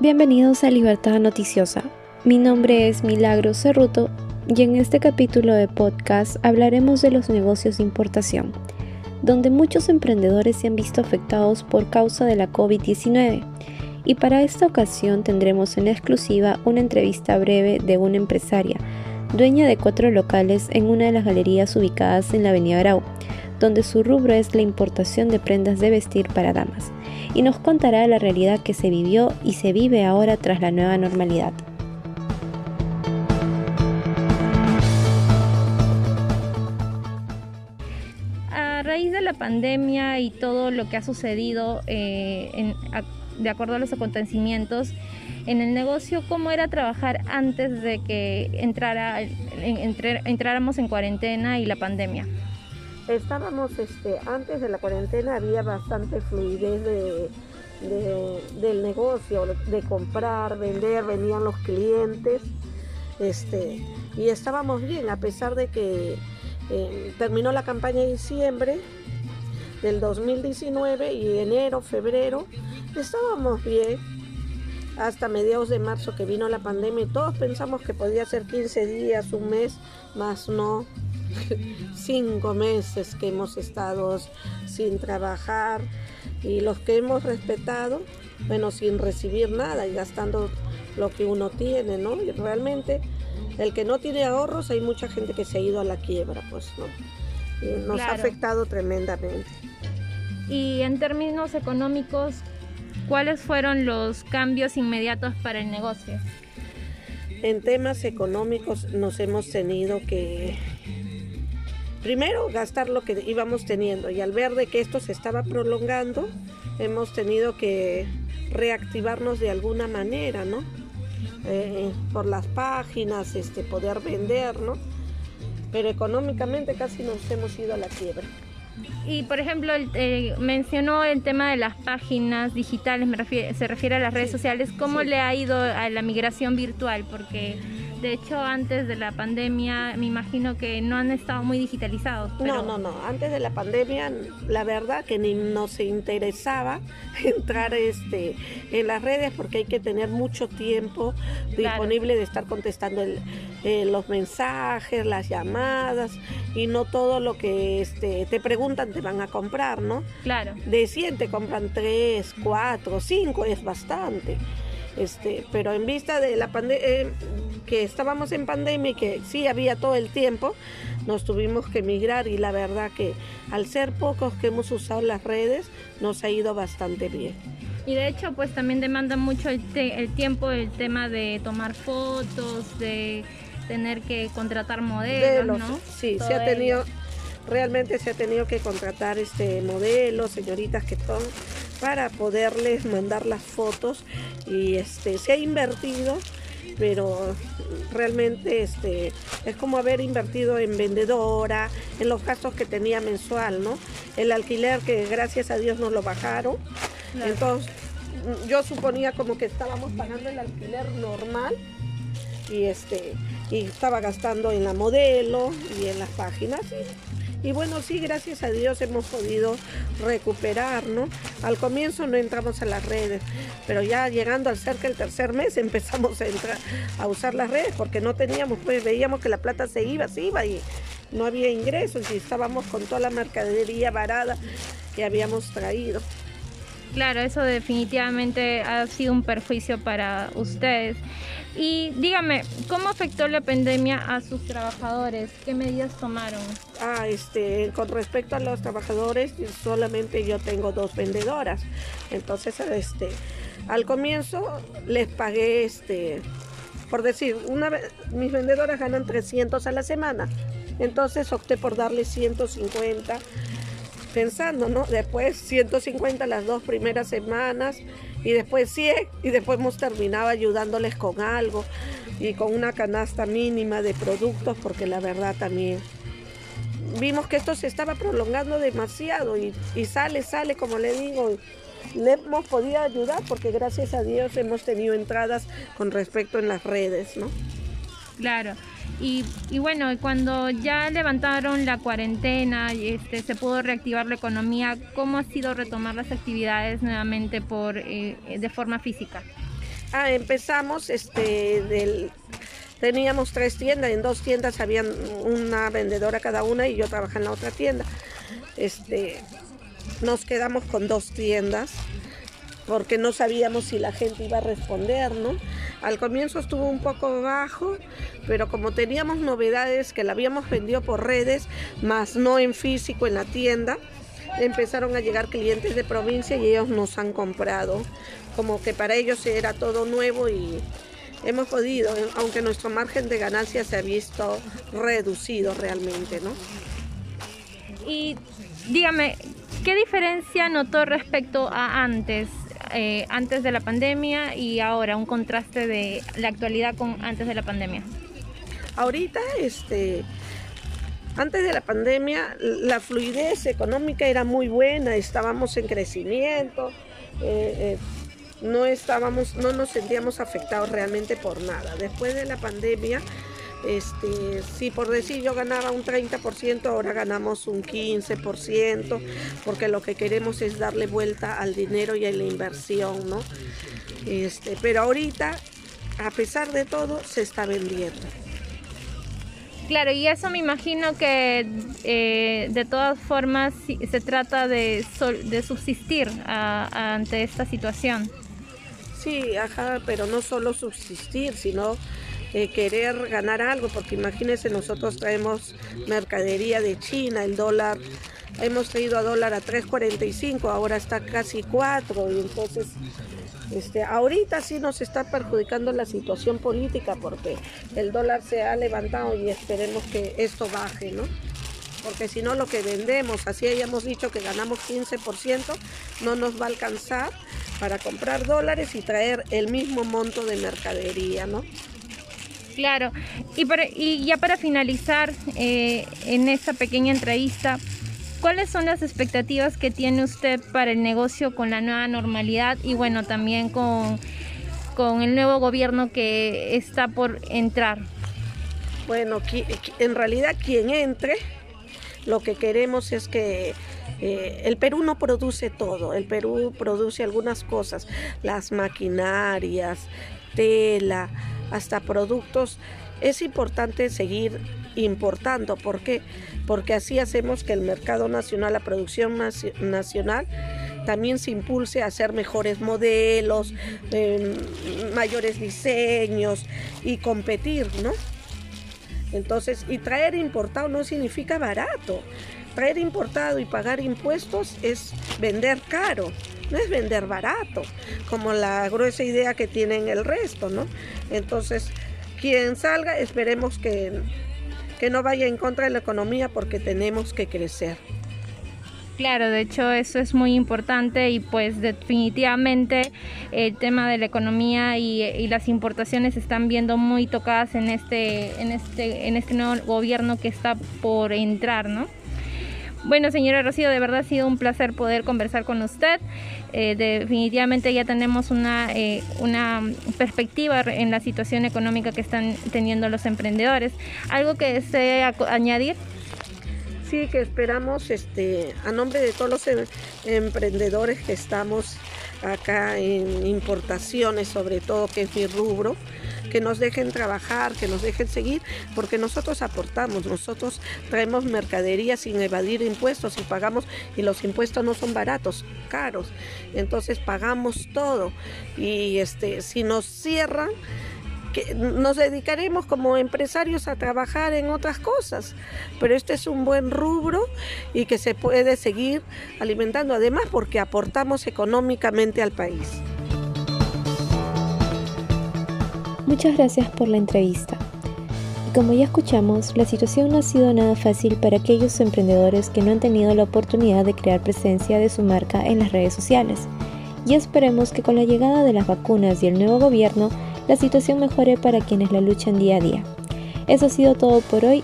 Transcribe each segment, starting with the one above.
Bienvenidos a Libertad Noticiosa. Mi nombre es Milagro Cerruto y en este capítulo de podcast hablaremos de los negocios de importación, donde muchos emprendedores se han visto afectados por causa de la COVID-19. Y para esta ocasión tendremos en exclusiva una entrevista breve de una empresaria, dueña de cuatro locales en una de las galerías ubicadas en la Avenida Grau, donde su rubro es la importación de prendas de vestir para damas y nos contará la realidad que se vivió y se vive ahora tras la nueva normalidad. A raíz de la pandemia y todo lo que ha sucedido eh, de acuerdo a los acontecimientos, en el negocio, ¿cómo era trabajar antes de que entráramos en cuarentena y la pandemia? estábamos, este, antes de la cuarentena había bastante fluidez de, del negocio, de comprar, vender, venían los clientes, este, y estábamos bien, a pesar de que eh, terminó la campaña en diciembre del 2019 y enero, febrero, estábamos bien hasta mediados de marzo que vino la pandemia y todos pensamos que podía ser 15 días, un mes, más no, cinco meses que hemos estado sin trabajar y los que hemos respetado, bueno, sin recibir nada y gastando lo que uno tiene, ¿no? Y realmente el que no tiene ahorros, hay mucha gente que se ha ido a la quiebra, pues, ¿no? Y nos ha afectado tremendamente. Y en términos económicos, ¿cuáles fueron los cambios inmediatos para el negocio? En temas económicos nos hemos tenido que primero gastar lo que íbamos teniendo y al ver de que esto se estaba prolongando, hemos tenido que reactivarnos de alguna manera, ¿no? Eh, por las páginas, este, poder vender, ¿no? Pero económicamente casi nos hemos ido a la quiebra. Y por ejemplo, eh, mencionó el tema de las páginas digitales, se refiere a las redes sociales. ¿Cómo le ha ido a la migración virtual? Porque de hecho, antes de la pandemia, me imagino que no han estado muy digitalizados. No, no, no. Antes de la pandemia, la verdad que ni nos interesaba entrar este, en las redes porque hay que tener mucho tiempo disponible de estar contestando eh, los mensajes, las llamadas y no todo lo que este, te preguntan te van a comprar, ¿no? Claro. De 100 te compran 3, 4, 5, es bastante. Este, pero en vista de la pandemia, eh, que estábamos en pandemia y que sí había todo el tiempo, nos tuvimos que migrar y la verdad que al ser pocos que hemos usado las redes, nos ha ido bastante bien. Y de hecho, pues también demanda mucho el, el tiempo, el tema de tomar fotos, de tener que contratar modelos, ¿no? Sí, se ha tenido, realmente se ha tenido que contratar este modelos, señoritas que son para poderles mandar las fotos y este se ha invertido pero realmente este es como haber invertido en vendedora, en los gastos que tenía mensual, ¿no? El alquiler que gracias a Dios nos lo bajaron. Entonces, yo suponía como que estábamos pagando el alquiler normal y este y estaba gastando en la modelo y en las páginas y bueno, sí, gracias a Dios hemos podido recuperar, ¿no? Al comienzo no entramos a las redes, pero ya llegando al cerca del tercer mes empezamos a entrar a usar las redes porque no teníamos, pues veíamos que la plata se iba, se iba y no había ingresos y estábamos con toda la mercadería varada que habíamos traído. Claro, eso definitivamente ha sido un perjuicio para ustedes. Y dígame, ¿cómo afectó la pandemia a sus trabajadores? ¿Qué medidas tomaron? Ah, este, con respecto a los trabajadores, solamente yo tengo dos vendedoras. Entonces, este, al comienzo les pagué, este, por decir, una mis vendedoras ganan 300 a la semana. Entonces opté por darles 150 pensando, ¿no? Después 150 las dos primeras semanas y después 100 y después hemos terminado ayudándoles con algo y con una canasta mínima de productos porque la verdad también vimos que esto se estaba prolongando demasiado y, y sale, sale, como le digo, le hemos podido ayudar porque gracias a Dios hemos tenido entradas con respecto en las redes, ¿no? Claro. Y, bueno, cuando ya levantaron la cuarentena, y este, se pudo reactivar la economía, ¿cómo ha sido retomar las actividades nuevamente por, eh, de forma física? Ah, empezamos este del teníamos tres tiendas, en dos tiendas habían una vendedora cada una y yo trabajaba en la otra tienda. Este nos quedamos con dos tiendas porque no sabíamos si la gente iba a responder, ¿no? Al comienzo estuvo un poco bajo, pero como teníamos novedades que la habíamos vendido por redes, más no en físico en la tienda, empezaron a llegar clientes de provincia y ellos nos han comprado. Como que para ellos era todo nuevo y hemos podido, aunque nuestro margen de ganancia se ha visto reducido realmente, ¿no? Y dígame, ¿qué diferencia notó respecto a antes? Eh, antes de la pandemia y ahora un contraste de la actualidad con antes de la pandemia? Ahorita, este, antes de la pandemia, la fluidez económica era muy buena, estábamos en crecimiento, eh, eh, no estábamos, no nos sentíamos afectados realmente por nada. Después de la pandemia, este, si por decir yo ganaba un 30%, ahora ganamos un 15%, porque lo que queremos es darle vuelta al dinero y a la inversión, ¿no? Este, pero ahorita, a pesar de todo, se está vendiendo. Claro, y eso me imagino que eh, de todas formas se trata de, de subsistir ante esta situación. Sí, ajá, pero no solo subsistir, sino eh, querer ganar algo, porque imagínense, nosotros traemos mercadería de China, el dólar, hemos traído a dólar a 3.45, ahora está casi 4, y entonces este, ahorita sí nos está perjudicando la situación política porque el dólar se ha levantado y esperemos que esto baje, ¿no? Porque si no lo que vendemos, así hayamos dicho que ganamos 15%, no nos va a alcanzar para comprar dólares y traer el mismo monto de mercadería, ¿no? Claro, y, y ya para finalizar eh, en esta pequeña entrevista, ¿cuáles son las expectativas que tiene usted para el negocio con la nueva normalidad y bueno, también con, con el nuevo gobierno que está por entrar? Bueno, en realidad quien entre, lo que queremos es que eh, el Perú no produce todo, el Perú produce algunas cosas, las maquinarias, tela, hasta productos, es importante seguir importando. ¿Por qué? Porque así hacemos que el mercado nacional, la producción nacional, también se impulse a hacer mejores modelos, em, mayores diseños y competir, ¿no? Entonces, y traer importado no significa barato. Traer importado y pagar impuestos es vender caro no es vender barato, como la gruesa idea que tienen el resto, ¿no? Entonces, quien salga, esperemos que, que no vaya en contra de la economía porque tenemos que crecer. Claro, de hecho eso es muy importante y pues definitivamente el tema de la economía y, y, las importaciones se están viendo muy tocadas en este, en este, en este nuevo gobierno que está por entrar, ¿no? Bueno, señora Rocío, de verdad ha sido un placer poder conversar con usted. Eh, definitivamente ya tenemos una, eh, una perspectiva en la situación económica que están teniendo los emprendedores. ¿Algo que desee añadir? Sí, que esperamos, este, a nombre de todos los em, emprendedores que estamos acá en importaciones, sobre todo, que es mi rubro, que nos dejen trabajar, que nos dejen seguir, porque nosotros aportamos, nosotros traemos mercadería sin evadir impuestos y pagamos, y los impuestos no son baratos, caros, entonces pagamos todo. Y este, si nos cierran, que nos dedicaremos como empresarios a trabajar en otras cosas, pero este es un buen rubro y que se puede seguir alimentando, además porque aportamos económicamente al país. Muchas gracias por la entrevista. Y como ya escuchamos, la situación no ha sido nada fácil para aquellos emprendedores que no han tenido la oportunidad de crear presencia de su marca en las redes sociales. Y esperemos que con la llegada de las vacunas y el nuevo gobierno, la situación mejore para quienes la luchan día a día. Eso ha sido todo por hoy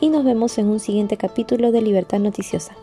y nos vemos en un siguiente capítulo de Libertad Noticiosa.